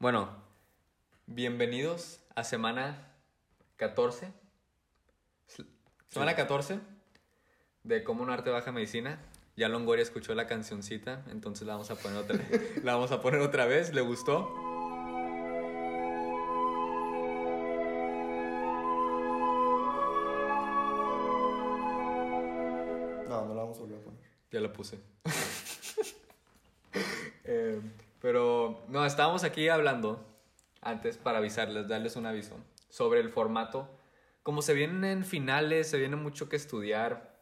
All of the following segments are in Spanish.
Bueno, bienvenidos a semana 14. Semana 14 de Cómo un arte baja medicina. Ya Longoria escuchó la cancioncita, entonces la vamos a poner otra, la vamos a poner otra vez. ¿Le gustó? No, no la vamos a volver a poner. Ya la puse. Eh, pero no, estábamos aquí hablando antes para avisarles, darles un aviso sobre el formato. Como se vienen finales, se viene mucho que estudiar.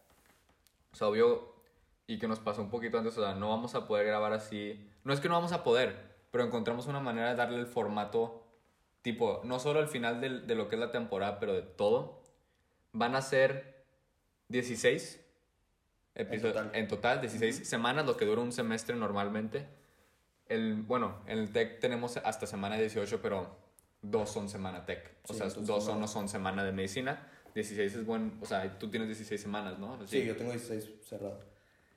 O sea, obvio, y que nos pasó un poquito antes, o sea, no vamos a poder grabar así. No es que no vamos a poder, pero encontramos una manera de darle el formato, tipo, no solo al final de, lo que es la temporada, pero de todo. Van a ser 16 episodios total. en total, 16 semanas, lo que dura un semestre normalmente. El, bueno, en el TEC tenemos hasta semana 18, pero dos son semana TEC. O Sí, sea, dos son, no. son semana de medicina. 16 es buen, o sea, tú tienes 16 semanas, ¿no? Sí, yo tengo 16 cerrado.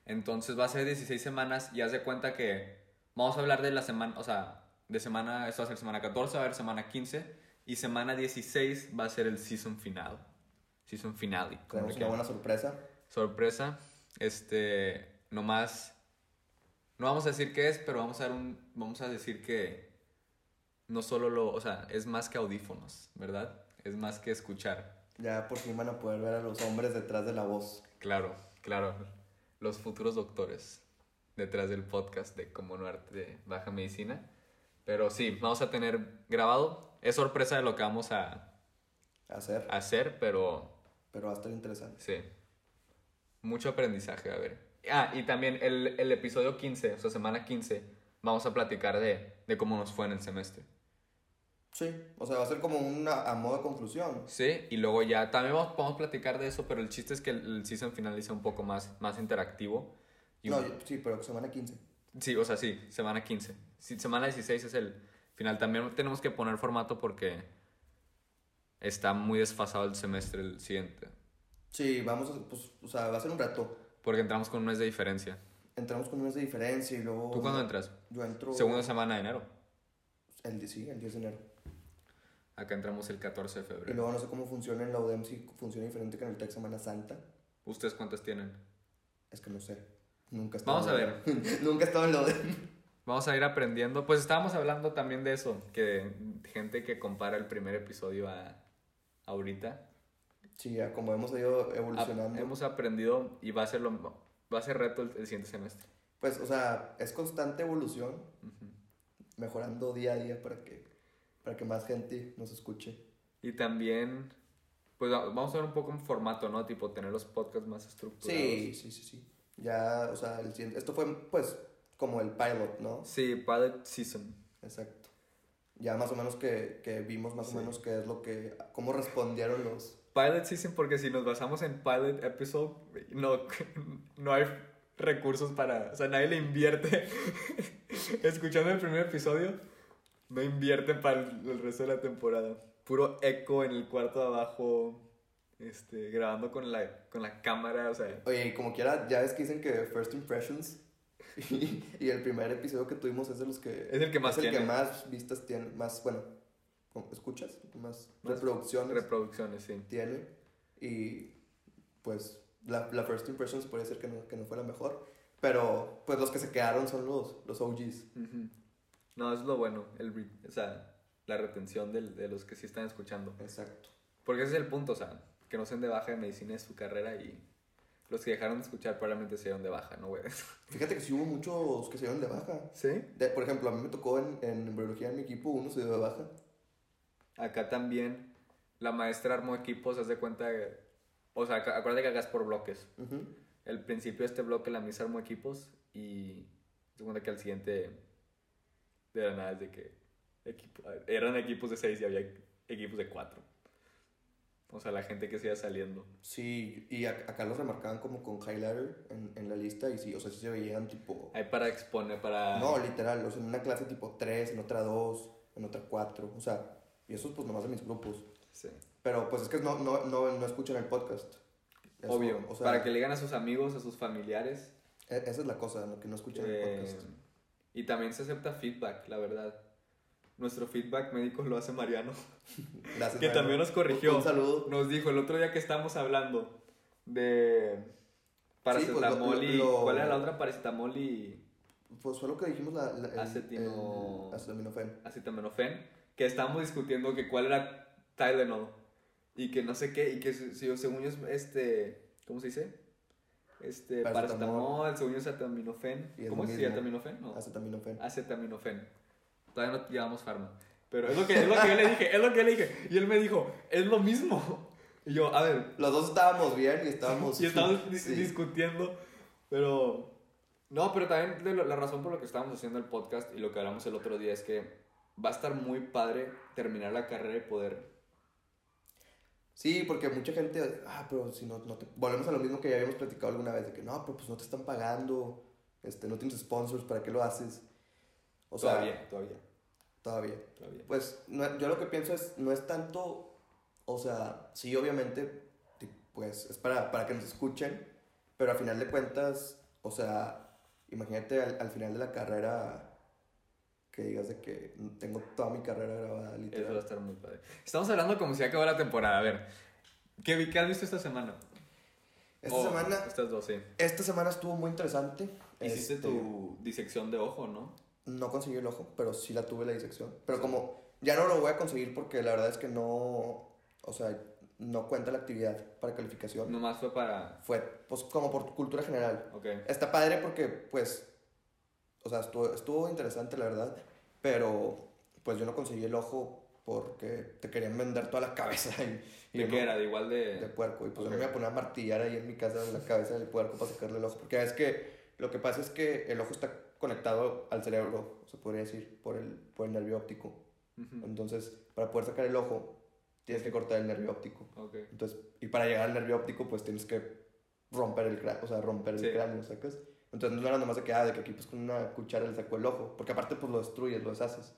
Entonces va a ser 16 semanas y haz de cuenta que vamos a hablar de la semana, o sea, de semana, esto va a ser semana 14, va a haber semana 15 y semana 16 va a ser el season final. Season finale. Tenemos una buena sorpresa. Sorpresa, este, nomás, no vamos a decir qué es, pero vamos a, dar un, vamos a decir que no solo lo, o sea, es más que audífonos, ¿verdad? Es más que escuchar. Ya por fin van a poder ver a los hombres detrás de la voz. Claro, claro. Los futuros doctores detrás del podcast de Como no arte de baja medicina. Pero sí, vamos a tener grabado. Es sorpresa de lo que vamos a Hacer. hacer, pero Pero va a estar interesante. sí. Mucho aprendizaje, a ver. Ah, y también el, el episodio 15, o sea, semana 15, vamos a platicar de, de cómo nos fue en el semestre. Sí, o sea, va a ser como una a modo de conclusión. Sí, y luego ya también vamos, podemos platicar de eso, pero el chiste es que el, el season final sea un poco más, más interactivo. Y No, un- sí, pero semana 15. Sí, o sea, sí, semana 15. Sí, semana 16 es el final. También tenemos que poner formato porque está muy desfasado el semestre el siguiente. Sí, vamos a, pues, o sea, va a ser un reto. Porque entramos con un mes de diferencia. Entramos con un mes de diferencia y luego... ¿Tú cuándo entras? Yo entro... Segunda semana de enero. El, sí, el 10 de enero. Acá entramos el 14 de Y febrero. luego no sé cómo funciona en la UDEM, si funciona diferente que en el TEC Semana Santa. ¿Ustedes cuántas tienen? Es que no sé. Nunca he Vamos a la UDEM. Nunca he estado en la UDEM. Vamos a ir aprendiendo. Pues estábamos hablando también de eso, que gente que compara el primer episodio a ahorita. Sí, ya como hemos ido evolucionando. hemos aprendido y va a ser lo va a ser reto el, el siguiente semestre. Pues, o sea, es constante evolución, mejorando día a día para que, para que más gente nos escuche. Y también, pues va- vamos a ver un poco en formato, ¿no? Tipo, tener los podcasts más estructurados. Sí, sí, sí, sí. Ya, o sea, el siguiente- esto fue, pues, como el pilot, ¿no? Sí, pilot season. Exacto. Ya más o menos que, que vimos más Sí. o menos qué es lo que, cómo respondieron los... Pilot season porque si nos basamos en pilot episode, no, no hay recursos para... O sea, nadie le invierte. Escuchando el primer episodio, no invierte para el, resto de la temporada. Puro eco en el cuarto de abajo, este, grabando con la, con la cámara, o sea... Oye, y como quiera, ya ves que dicen que First Impressions y, y el primer episodio que tuvimos es de los que... Es el que más es el tiene. que más vistas tiene, más, bueno, ¿escuchas? Más, Más reproducciones. Reproducciones, sí. tiene y pues la, la first impression se puede decir que no, que no fue la mejor pero pues los que se quedaron son los, los OGs Ujú. No, es lo bueno, el, o sea, la retención del- de los que sí están escuchando. exacto Porque ese es el punto, o sea, que no sean de baja de medicina de su carrera y los que dejaron de escuchar probablemente se dieron de baja, ¿no, güey? fíjate que sí hubo muchos que se dieron de baja ¿Sí? De- por ejemplo a mí me tocó en, en embriología en mi equipo uno se dio de baja Acá también la maestra armó equipos, haz de cuenta, que- o sea, acu- acuérdate que hagas por bloques. Ujú. El principio de este bloque la misa armó equipos y se cuenta que al siguiente de la nada es de que equipo, eran equipos de seis y había equipos de cuatro. O sea, la gente que se iba saliendo. sí y acá los remarcaban como con highlighter en, en la lista y sí o sea sí se veían tipo Ahí para exponer, para... no literal o sea en una clase tipo 3 en otra 2 en otra 4 o sea y esos pues nomás de mis grupos Sí. pero pues es que no, no, no, no escuchan el podcast Eso, Obvio. o sea, para que le digan a sus amigos, a sus familiares. E- Esa es la cosa, ¿no? que no escuchan el eh, podcast. y también se acepta feedback, la verdad. nuestro feedback médico lo hace Mariano. Gracias, que Mariano. también nos corrigió. Un, saludo. Nos dijo el otro día que estábamos hablando de paracetamol pues, lo- y... lo- ¿Cuál era la otra? Paracetamol y Pues fue lo que dijimos la, la- el- Acetino- el acetaminofén. acetaminofén. Que estábamos discutiendo que cuál era Tylenol. Y que no sé qué. Y que si, según yo es este... ¿Cómo se dice? Este, Paracetamol. según yo es acetaminofén. ¿Cómo es? ¿Acetaminofén? No. Acetaminofén. acetaminofén. Todavía no llevamos farma. Pero es lo, que, es lo que yo le dije, es lo que yo le dije. Y él me dijo, es lo mismo. Y yo, a ver, Los dos estábamos bien y estábamos... y estábamos Sí. discutiendo, pero... No, pero también la razón por la que estábamos haciendo el podcast y lo que hablamos el otro día es que va a estar muy padre terminar la carrera y poder... Sí, porque mucha gente, ah, pero si no, no te... Volvemos a lo mismo que ya habíamos platicado alguna vez, de que no, pero pues no te están pagando, este, no tienes sponsors, ¿para qué lo haces? O sea, todavía, todavía, todavía. todavía. Pues no- yo lo que pienso es, no es tanto, o sea, sí, obviamente, pues es para, para que nos escuchen, pero al final de cuentas, o sea, imagínate al, al final de la carrera que digas de que tengo toda mi carrera grabada, Eso va a literal. estar muy padre. Estamos hablando como si acabó la temporada. A ver, ¿qué, qué has visto esta semana? Esta Oh, semana, Estas dos, sí. esta semana estuvo muy interesante. Hiciste Este, tu disección de ojo, ¿no? No conseguí el ojo, pero sí la tuve la disección. Pero como ya no lo voy a conseguir porque la verdad es que no, o sea, no cuenta la actividad para calificación. Nomás fue para... Fue pues como por cultura general. Ok. Está padre porque pues, o sea, estuvo, estuvo interesante la verdad, pero pues yo no conseguí el ojo porque te querían vender toda la cabeza y, y ¿De qué era? ¿De igual de...? de puerco. Y pues Ok. yo me iba a poner a martillar ahí en mi casa en la cabeza del puerco para sacarle el ojo. Porque es que lo que pasa es que el ojo está conectado al cerebro, se podría decir, por el, por el nervio óptico. Ujú. Entonces, para poder sacar el ojo, tienes que cortar el nervio óptico. Ok. Entonces, y para llegar al nervio óptico, pues tienes que romper el cráneo, o sea, romper el Sí. cráneo, ¿sacas? Entonces no era nomás de que, ah, de que aquí pues con una cuchara le sacó el ojo, porque aparte pues lo destruyes, lo deshaces.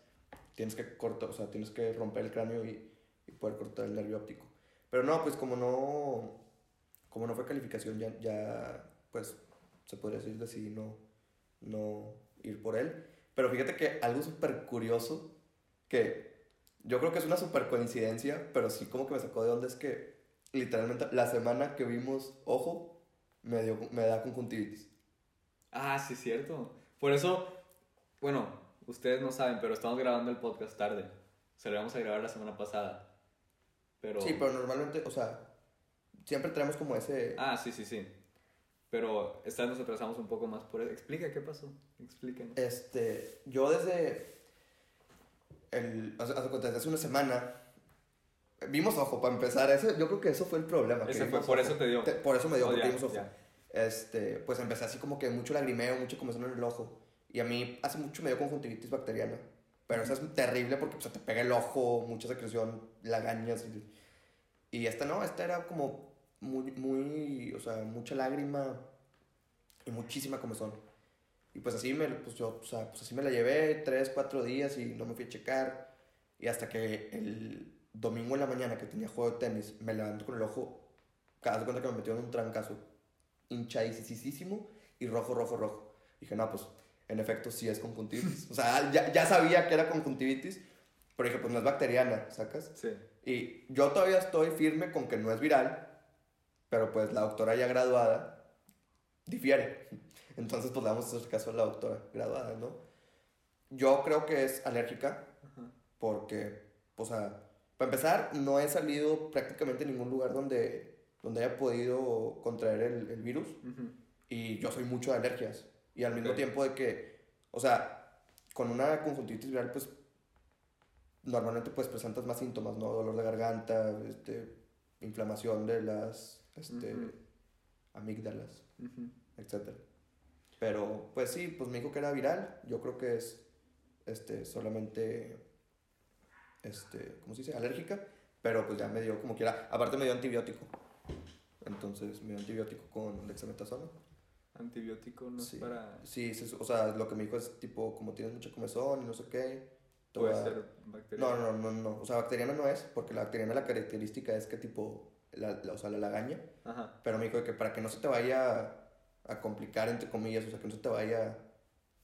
Tienes que cortar, o sea, tienes que romper el cráneo y, y poder cortar el nervio óptico. Pero no, pues como no, como no fue calificación, ya, ya pues se podría decir, decidí no, no ir por él. Pero fíjate que algo súper curioso, que yo creo que es una súper coincidencia, pero sí como que me sacó de onda, es que literalmente la semana que vimos Ojo, me, dio, me da conjuntivitis. Ah, sí, cierto. Por eso, bueno, ustedes no saben, pero estamos grabando el podcast tarde. Se lo íbamos a grabar la semana pasada. Pero... Sí, pero normalmente, o sea, siempre tenemos como ese... Ah, sí, sí, sí. Pero esta vez nos atrasamos un poco más por eso. Explica qué pasó. Explíquenos. Este, yo desde el, hace, hace una semana vimos ojo para empezar. Ese, yo creo que eso fue el problema. Ese fue, por ojo. eso te dio. Te- por eso me dio, Oh, porque ya, vimos ojo. ya. Este, pues empecé así como que mucho lagrimeo, mucho comezón en el ojo. Y a mí hace mucho me dio conjuntivitis bacteriana. Pero esa es terrible porque pues, se te pega el ojo, mucha secreción, lagañas. Y, y esta no, esta era como muy, muy, o sea, mucha lágrima y muchísima comezón. Y pues así me, pues yo, o sea, pues así me la llevé tres, cuatro días y no me fui a checar. Y hasta que el domingo en la mañana que tenía juego de tenis, me levanto con el ojo, cada vez cuenta que me metió en un trancazo hinchadísimo y rojo, rojo, rojo. Dije, no, pues en efecto sí es conjuntivitis. O sea, ya, ya sabía que era conjuntivitis, pero dije, pues no es bacteriana, ¿sacas? Sí. Y yo todavía estoy firme con que no es viral, pero pues la doctora ya graduada difiere. Entonces, pues le vamos a hacer caso a la doctora graduada, ¿no? Yo creo que es alérgica Ajá. porque, o sea, para empezar, no he salido prácticamente a ningún lugar donde, donde haya podido contraer el, el virus y yo soy mucho de alergias. Y al mismo tiempo de que, o sea, con una conjuntivitis viral, pues normalmente pues presentas más síntomas, ¿no? Dolor de garganta, este, inflamación de las este, amígdalas, Ujú. etc. Pero pues sí, pues me dijo que era viral. Yo creo que es este, solamente, este, ¿cómo se dice? Alérgica. Pero pues ya me dio como quiera. Aparte me dio antibiótico. Entonces me dio antibiótico con dexametasona. Antibiótico no Sí. es para... Sí, se- o sea, lo que me dijo es tipo, como tienes mucha comezón y no sé qué. Puede a- ser bacteria. No, no, no, no. O sea, bacteriana no es, porque la bacteriana la característica es que tipo, la, la- o sea, la lagaña. Ajá. Pero me dijo que para que no se te vaya a complicar, entre comillas, o sea, que no se te vaya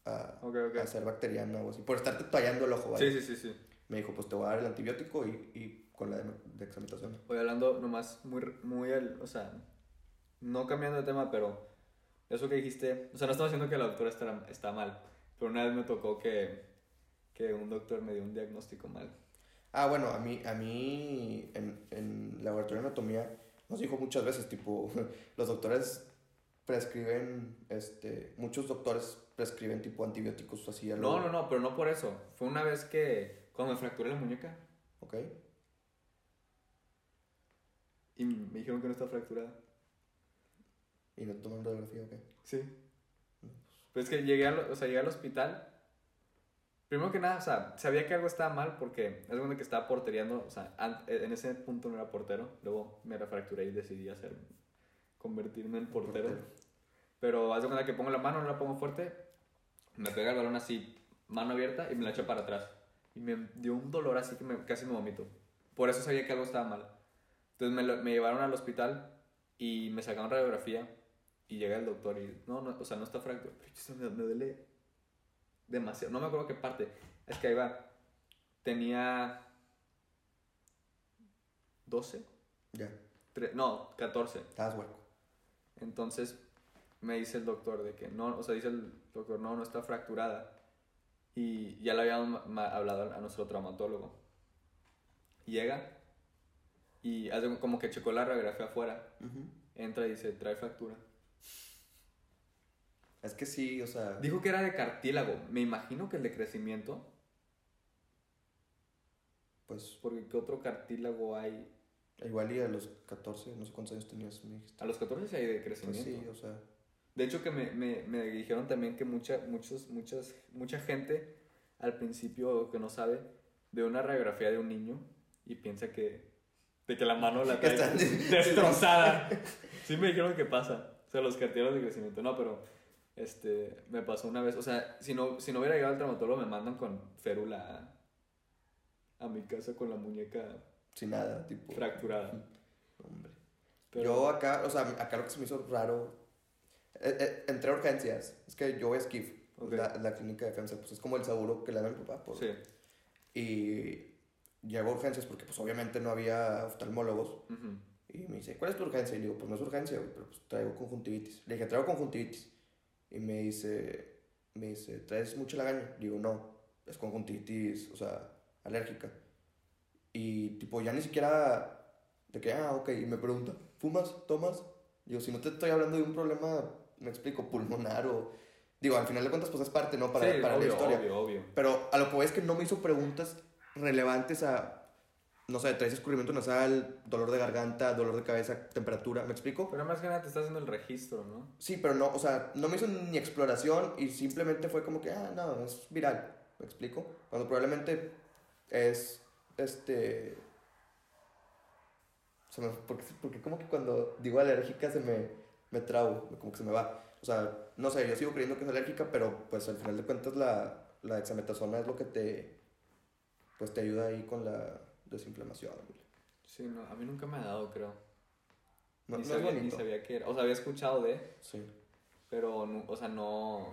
a, Ok, ok. a ser bacteriana o así. Por estarte tallando el ojo, ¿vale? Sí, sí, sí, sí. Me dijo, pues te voy a dar el antibiótico y, y con la de, dexametasona. Voy hablando nomás muy, muy, el- o sea, no cambiando de tema, pero eso que dijiste, o sea, no estamos diciendo que la doctora está, está mal, pero una vez me tocó que, que un doctor me dio un diagnóstico mal. Ah, bueno, a mí, a mí en, en laboratorio de anatomía nos dijo muchas veces, tipo, los doctores prescriben, este, muchos doctores prescriben tipo antibióticos así a lo- No, no, no, pero no por eso. Fue una vez que, cuando me fracturé la muñeca Ok. y me dijeron que no está fracturada. Y no toman radiografía, ok. Sí. Pues es que llegué al, o sea, llegué al hospital. Primero que nada, o sea, sabía que algo estaba mal porque es donde que estaba portereando, o sea, an- en ese punto no era portero, luego me refracturé y decidí hacer, convertirme en portero. Portero. Pero haz de cuenta que pongo la mano, no la pongo fuerte, me pega el balón así, mano abierta y me la eché para atrás. Y me dio un dolor así que me, casi me vomito. Por eso sabía que algo estaba mal. Entonces me, lo- me llevaron al hospital y me sacaron radiografía y llega el doctor y no, no o sea, no está fracturado. Pero Me, me duele demasiado. No me acuerdo qué parte. Es que ahí va. Tenía 12, Ya, tre- no, 14. estabas hueco. Entonces me dice el doctor de que no, o sea, dice el doctor, no, no está fracturada. Y ya le habíamos hablado a nuestro traumatólogo. Llega y hace como que checó la radiografía afuera. Ujú. Entra y dice, trae fractura. Es que sí, o sea, Dijo que era de cartílago. Me imagino que el de crecimiento, pues porque ¿qué otro cartílago hay? igual y a los 14, no sé cuántos años tenías, me dijiste. A los 14 sí hay de Pues crecimiento. sí, o sea, De hecho que me, me, me dijeron también que mucha, muchos, muchas, mucha gente al principio que no sabe ve una radiografía de un niño y piensa que, de que la mano la trae destrozada. Sí me dijeron que pasa. O sea, los cartílagos de crecimiento. No, pero este, me pasó una vez. O sea, si no, si no hubiera llegado al traumatólogo me mandan con férula a, a mi casa con la muñeca sin nada, tipo. fracturada. Hombre. Pero, Yo acá, o sea, acá lo que se me hizo raro. Eh, eh, entré a urgencias. Es que yo voy a Skiff, Ok. la, la clínica de defensa, pues es como el seguro que le dan a mi papá. Por, Sí. Y llego a urgencias porque, pues obviamente no había oftalmólogos. Y me dice, ¿cuál es tu urgencia? Y le digo, pues no es urgencia, pero pues traigo conjuntivitis. Le dije, traigo conjuntivitis. Y me dice, me dice, ¿traes mucha lagaña? Digo, no, es conjuntivitis, o sea, alérgica. Y tipo, ya ni siquiera de que, ah, ok, y me pregunta, ¿fumas? ¿Tomas? Digo, si no te estoy hablando de un problema, me explico, pulmonar o... Digo, al final de cuentas, pues es parte, ¿no? Para, Sí, para obvio, la historia. obvio, obvio. Pero a lo que voy es que no me hizo preguntas relevantes a, no sé, traes escurrimiento nasal, dolor de garganta, dolor de cabeza, temperatura, ¿me explico? Pero más que nada te está haciendo el registro, ¿no? Sí, pero no, o sea, no me hizo ni exploración y simplemente fue como que, ah, no, es viral, ¿me explico? Cuando probablemente es, este... Se me, porque, porque como que cuando digo alérgica se me, me trabo, como que se me va. O sea, no sé, yo sigo creyendo que es alérgica, pero pues al final de cuentas la, la dexametasona es lo que te, pues te ayuda ahí con la desinflamación. Sí, no, a mí nunca me ha dado, creo. No, ni, no sabía, ni sabía que era. O sea, había escuchado de, Sí. pero, no- o sea, no...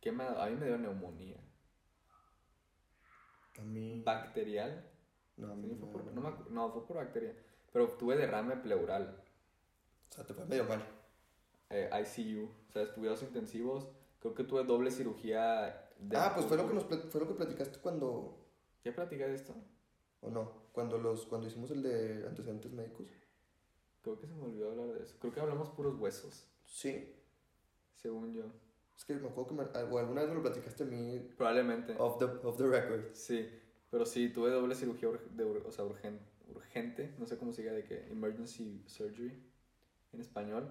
¿Qué me ha dado? A mí me dio neumonía. A mí... ¿Bacterial? No, a mí Sí, fue no, por- no, me no, fue por bacteria. Pero tuve derrame pleural. Sea, te fue medio mal. eh, ICU. O sea, cuidados intensivos. Creo que tuve doble cirugía. De ah, pues fue lo, que nos, fue lo que platicaste cuando... ¿Ya platicé de esto? ¿O no? Cuando, los, cuando hicimos el de antecedentes médicos. Creo que se me olvidó hablar de eso. Creo que hablamos puros huesos, Sí. según yo. Es que me acuerdo que me, o alguna vez me lo platicaste a mí Probablemente. off the, off the record. Sí, pero sí, tuve doble cirugía, de, o sea, urgen- urgente, no sé cómo se diga, de que emergency surgery en español,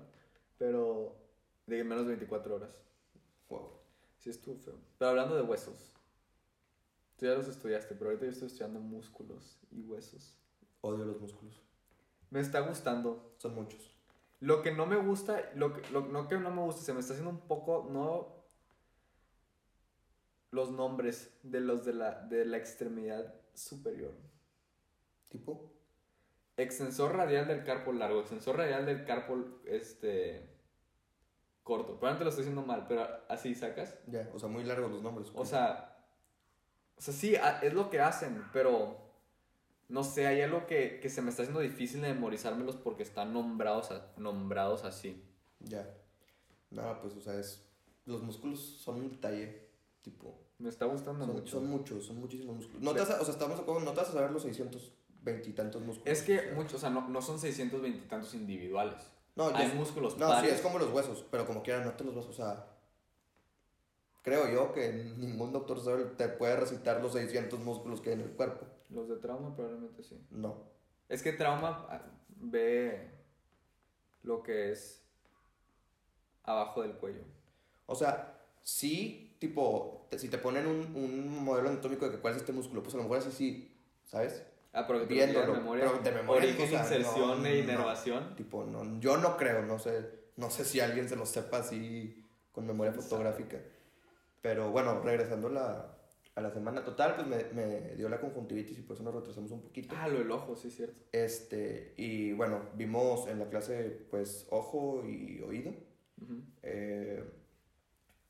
pero de menos de 24 horas. Wow. Sí, estuvo feo. Pero hablando de huesos, tú ya los estudiaste, pero ahorita yo estoy estudiando músculos y huesos. Odio los músculos. Me está gustando. Son muchos. Lo que no me gusta, lo que, lo, no que no me gusta, se me está haciendo un poco, no los nombres de los de la, de la extremidad superior. ¿Tipo? Extensor radial del carpo largo, extensor radial del carpo este corto. Probablemente lo estoy diciendo mal, pero así sacas. Ya, o sea, muy largos los nombres. O sea, O sea, sí, es lo que hacen, pero no sé, hay algo que, que se me está haciendo difícil de memorizármelos porque están nombrados, a- nombrados así. Ya. Nada, pues, o sea, es. Los músculos son un detalle. Tipo. Me está gustando Son, mucho. son muchos, son muchísimos músculos. No te vas a- o sea, estamos de acuerdo, no te vas a saber los 620 y tantos músculos. Es que o sea. muchos, o sea, no, no son 620 y tantos individuales. No, yo- Hay músculos No, sí, es como los huesos, pero como quieran, no te los vas a usar. Creo yo que ningún doctor sabe- te puede recitar los 600 músculos que hay en el cuerpo. Los de trauma probablemente sí. No. Es que trauma ah, ve lo que es abajo del cuello. O sea, sí, tipo, te- si te ponen un, un modelo anatómico de que cuál es este músculo, pues a lo mejor así sí, ¿sabes? Ah, pero que te lo diga de Viéndolo, memoria. pero de memoria, Origen, o sea, inserción no, e no. inervación. Tipo, no, yo no creo, no sé, no sé si alguien se lo sepa así con memoria ¿Quién sabe? fotográfica. Pero bueno, regresando la, a la semana total, pues me, me dio la conjuntivitis y por eso nos retrasamos un poquito. Ah, lo del ojo, sí, es cierto. Este, y bueno, vimos en la clase pues ojo y oído. Ujú. eh,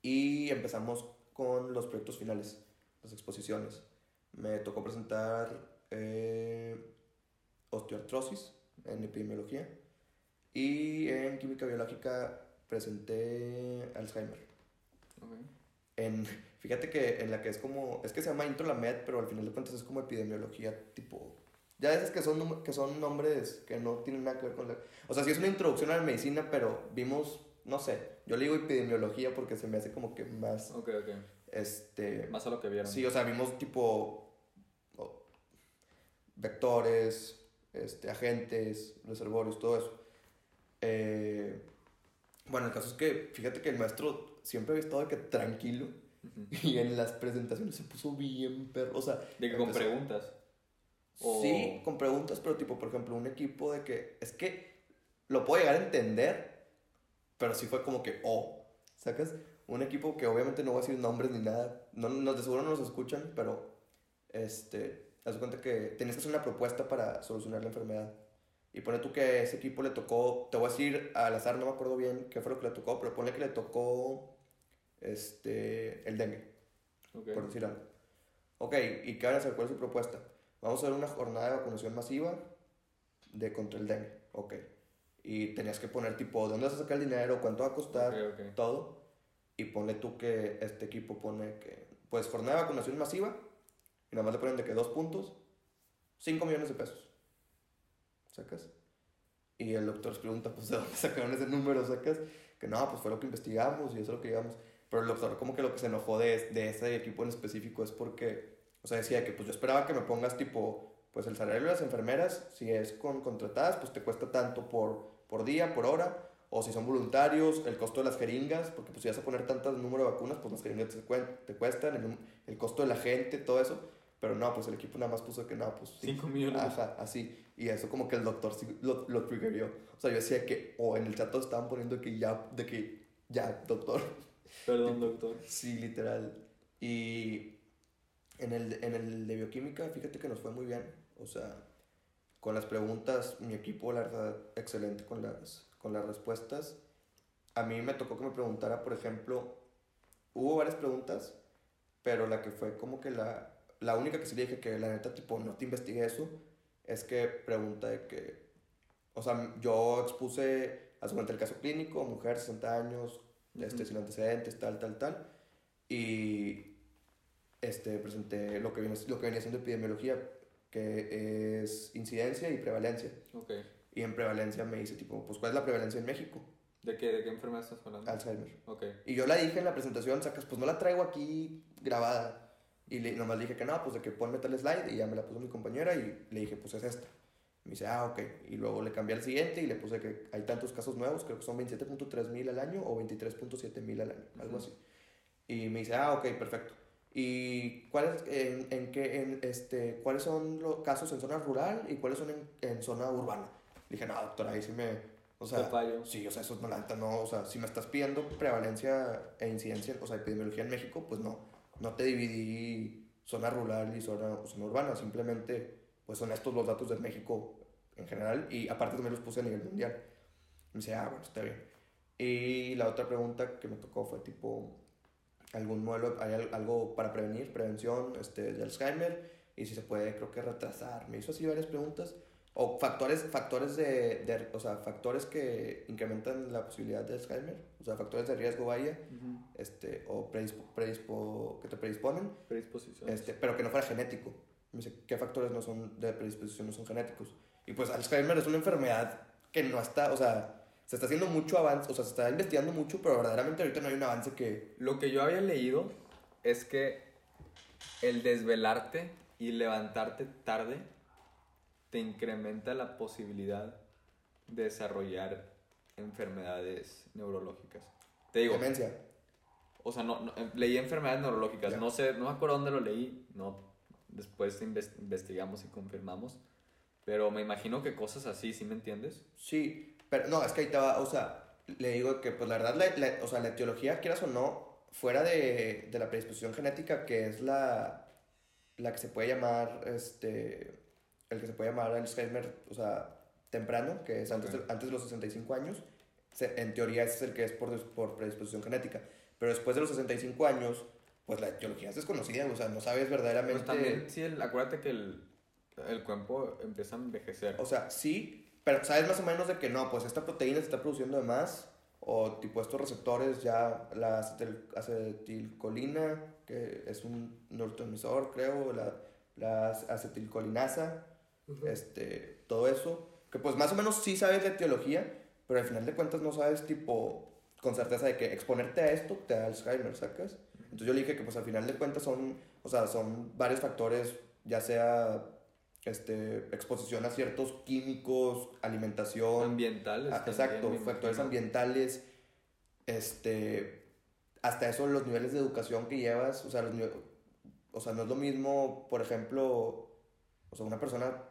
y empezamos con los proyectos finales, las exposiciones. Me tocó presentar eh, osteoartrosis en epidemiología y en química biológica presenté Alzheimer. Ok. En, fíjate que en la que es como, es que se llama Intro la Med, pero al final de cuentas es como epidemiología tipo, ya veces que son, que son nombres que no tienen nada que ver con la, o sea, sí es una introducción a la medicina, pero vimos, no sé, yo le digo epidemiología porque se me hace como que más, Ok, ok. este, Más a lo que vieron. sí, o sea, vimos tipo vectores, este, agentes, reservorios, todo eso. Eh, bueno, el caso es que, fíjate que el maestro siempre había estado que tranquilo. Ujú. Y en las presentaciones se puso bien perro. O sea, De que con empezó- preguntas. O- Sí, con preguntas, pero tipo, por ejemplo, un equipo de que es que lo puedo llegar a entender, pero sí fue como que, oh, ¿sacas? Un equipo que obviamente no voy a decir nombres ni nada, no, no, de seguro no nos escuchan, pero, este, haz de cuenta que tenías que hacer una propuesta para solucionar la enfermedad. Y pone tú que a ese equipo le tocó, te voy a decir al azar, no me acuerdo bien qué fue lo que le tocó, pero pone que le tocó, este, el dengue Ok. por decir algo. Ok, ¿y qué van a hacer? ¿Cuál es su propuesta? Vamos a hacer una jornada de vacunación masiva de contra el dengue. Ok. Y tenías que poner tipo, ¿de dónde vas a sacar el dinero? ¿Cuánto va a costar? Ok, ok. Todo. Y ponle tú que este equipo pone que, pues, jornada de vacunación masiva. Nada más le ponen de que dos puntos, 5 millones de pesos. ¿Sacas? Y el doctor les pregunta, pues, ¿de dónde sacaron ese número? ¿Sacas? Que no, pues fue lo que investigamos y eso es lo que llegamos. Pero el doctor como que lo que se enojó de, de ese equipo en específico es porque, o sea, decía que pues yo esperaba que me pongas tipo, pues el salario de las enfermeras, si es con contratadas, pues te cuesta tanto por, por día, por hora, o si son voluntarios, el costo de las jeringas, porque pues si vas a poner tantos número de vacunas, pues las jeringas te, te cuestan, el, el costo de la gente, todo eso. Pero no, pues el equipo nada más puso que no, pues sí. Cinco millones. Ajá, así. Y eso como que el doctor sí lo, lo triggerió. O sea, yo decía que, o en el chat estaban poniendo que ya, de que ya, doctor. Perdón, doctor. Sí, literal. Y en el, en el de bioquímica, fíjate que nos fue muy bien. O sea, con las preguntas, mi equipo, la verdad, excelente con las, con las respuestas. A mí me tocó que me preguntara, por ejemplo, hubo varias preguntas, pero la que fue como que la, la única que sí le dije que la neta, tipo, no te investigué eso, es que pregunta de que, o sea, yo expuse, cuenta el caso clínico, mujer, 60 años, este, Ujú. sin antecedentes, tal, tal, tal, y este, presenté lo que, viene, lo que venía siendo epidemiología, que es incidencia y prevalencia. Ok. Y en prevalencia me dice, tipo, pues, ¿cuál es la prevalencia en México? ¿De qué, de qué enfermedad estás hablando? Alzheimer. Ok. Y yo la dije en la presentación, sacas, pues no la traigo aquí grabada. Y le, nomás le dije que no, pues de que ponme tal slide. Y ya me la puso mi compañera y le dije, pues es esta. Me dice, ah, ok. Y luego le cambié al siguiente y le puse que hay tantos casos nuevos, creo que son 27.3 mil al año o 23.7 mil al año, algo Ujú. así. Y me dice, ah, ok, perfecto. ¿Y cuáles, en, en qué, en, este, cuáles son los casos en zona rural y cuáles son en, en zona urbana? Le dije, no, doctora, ahí sí me... O sea. Sí, o sea, eso no, no, o sea, si me estás pidiendo prevalencia e incidencia, o sea, epidemiología en México, pues no, no te dividí zona rural y zona, o zona urbana, simplemente, pues son estos los datos de México en general y aparte también los puse a nivel mundial. Me dice, ah, bueno, está bien. Y la otra pregunta que me tocó fue tipo, algún modelo, hay al- algo para prevenir, prevención este, de Alzheimer y si se puede, creo que retrasar. Me hizo así varias preguntas. O factores, factores de, de- o sea, factores que incrementan la posibilidad de Alzheimer, o sea, factores de riesgo vaya, este, o predispo, predispo- que te predisponen, Predisposición. este, pero que no fuera genético. Me dice, ¿qué factores no son de predisposición no son genéticos? Y pues Alzheimer es una enfermedad que no está, o sea, se está haciendo mucho avance, o sea, se está investigando mucho, pero verdaderamente ahorita no hay un avance que... Lo que yo había leído es que el desvelarte y levantarte tarde te incrementa la posibilidad de desarrollar enfermedades neurológicas. Te digo, Demencia. o sea, no, no, eh, leí enfermedades neurológicas, no sé, no me acuerdo dónde lo leí, no, después inves- investigamos y confirmamos, pero me imagino que cosas así, ¿sí me entiendes? Sí, pero no, es que ahí te va, o sea, le digo que pues la verdad, la, la- o sea, la etiología, quieras o no, fuera de, de la predisposición genética, que es la, la que se puede llamar, este, el que se puede llamar Alzheimer, o sea, temprano, que es antes, de, Ok. antes de los 65 años, se- en teoría ese es el que es por, por predisposición genética, pero después de los 65 años, pues la etiología es desconocida, o sea, no sabes verdaderamente... Pues también, sí, el- acuérdate que el, el cuerpo empieza a envejecer. O sea, sí, pero sabes más o menos de que no, pues esta proteína se está produciendo de más, o tipo estos receptores ya, la acetil- acetilcolina, que es un neurotransmisor, creo, la, la acetilcolinasa, este, todo eso, que pues más o menos sí sabes de etiología, pero al final de cuentas no sabes tipo con certeza de que exponerte a esto te da Alzheimer, ¿sacas? Entonces yo le dije que pues al final de cuentas son, o sea, son varios factores, ya sea este, exposición a ciertos químicos, alimentación, ambientales. ah, también, exacto, factores ambientales, este, hasta eso los niveles de educación que llevas, o sea, los o sea, no es lo mismo, por ejemplo, o sea, una persona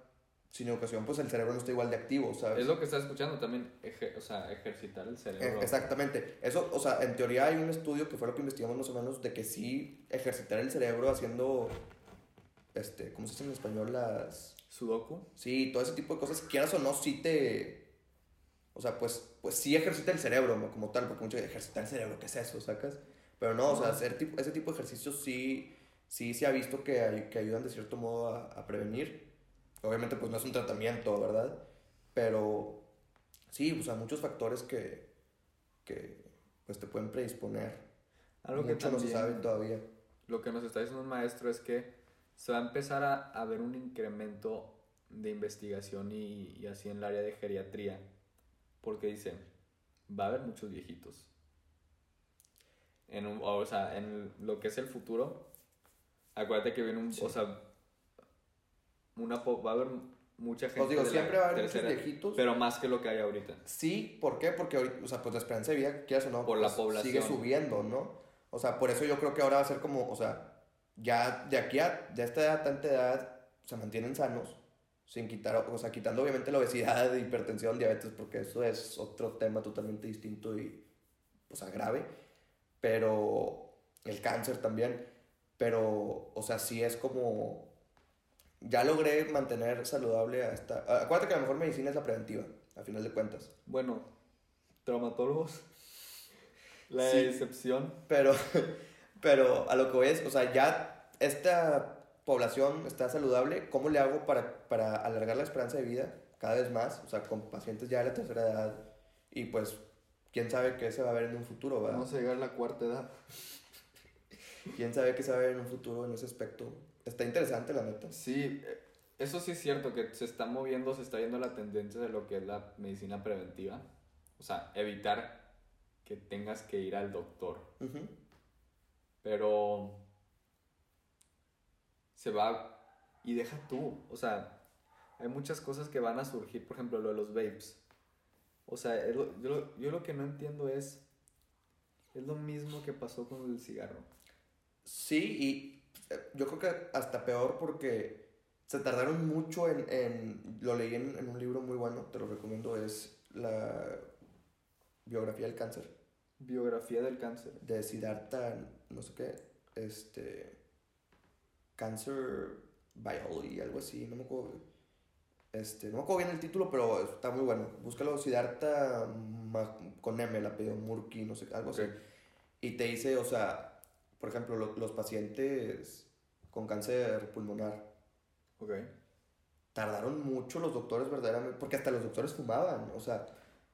sin educación, pues el cerebro no está igual de activo, ¿sabes? Es lo que estás escuchando también, o sea, ejercitar el Eh, cerebro. Exactamente. Eso, o sea, en teoría hay un estudio que fue lo que investigamos más o menos de que sí ejercitar el cerebro haciendo, este, ¿cómo se dice en español? Las... Sudoku. Sí, todo ese tipo de cosas, quieras o no, sí te... O sea, pues, pues sí ejercita el cerebro ¿no? como tal, porque mucho ejercitar el cerebro, ¿qué es eso? ¿Sacas? Pero no, o sea, hacer tipo, ese tipo de ejercicios sí, sí se ha visto que, ay- que ayudan de cierto modo a, a prevenir. Obviamente, pues no es un tratamiento, ¿verdad? Pero sí, o sea, muchos factores que, que pues te pueden predisponer. Algo Mucho que no se también, sabe todavía. lo que nos está diciendo un maestro es que se va a empezar a, a ver un incremento de investigación y, y así en el área de geriatría. Porque dice, va a haber muchos viejitos. En un, o sea, en lo que es el futuro, acuérdate que viene un, Sí. o sea, una, po- va a haber mucha gente Os digo, de la siempre va a haber muchos tercera- viejitos. pero más que lo que hay ahorita. Sí, ¿por qué? Porque o sea, pues la esperanza de vida, quieras o no, Por la pues, población. sigue subiendo, ¿no? O sea, por eso yo creo que ahora va a ser como, o sea, ya de aquí a, de esta edad, tanta edad, se mantienen sanos, sin quitar, o sea, quitando obviamente la obesidad, hipertensión, diabetes, porque eso es otro tema totalmente distinto y, o sea, grave, pero el cáncer también, pero, o sea, sí es como, ya logré mantener saludable a esta, acuérdate que la mejor medicina es la preventiva, a final de cuentas. Bueno, traumatólogos. La Sí. excepción. Pero, pero a lo que voy es, o sea, ya esta población está saludable, ¿cómo le hago para, para alargar la esperanza de vida cada vez más? O sea, con pacientes ya de la tercera edad y pues, quién sabe qué se va a ver en un futuro, ¿verdad? Vamos a llegar a la cuarta edad. ¿Quién sabe qué se va a ver en un futuro en ese aspecto? Está interesante, la neta. Sí, eh, eso sí es cierto, que se está moviendo, se está viendo la tendencia de lo que es la medicina preventiva. O sea, evitar que tengas que ir al doctor. Pero se va y deja tú. O sea, hay muchas cosas que van a surgir, por ejemplo, lo de los vapes. O sea, yo, lo- yo lo que no entiendo es, es lo mismo que pasó con el cigarro. Sí, y yo creo que hasta peor porque se tardaron mucho en, en lo leí en, en un libro muy bueno, te lo recomiendo, es la biografía del cáncer. Biografía del cáncer. de Siddhartha, no sé qué, este, Cancer Biology, algo así, no me acuerdo, este, no me acuerdo bien el título, pero está muy bueno, búscalo, Siddhartha con M, el apellido Murky, no sé, algo así, y te dice, o sea, por ejemplo, lo- los pacientes con cáncer pulmonar Ok. tardaron mucho los doctores verdaderamente, porque hasta los doctores fumaban, o sea,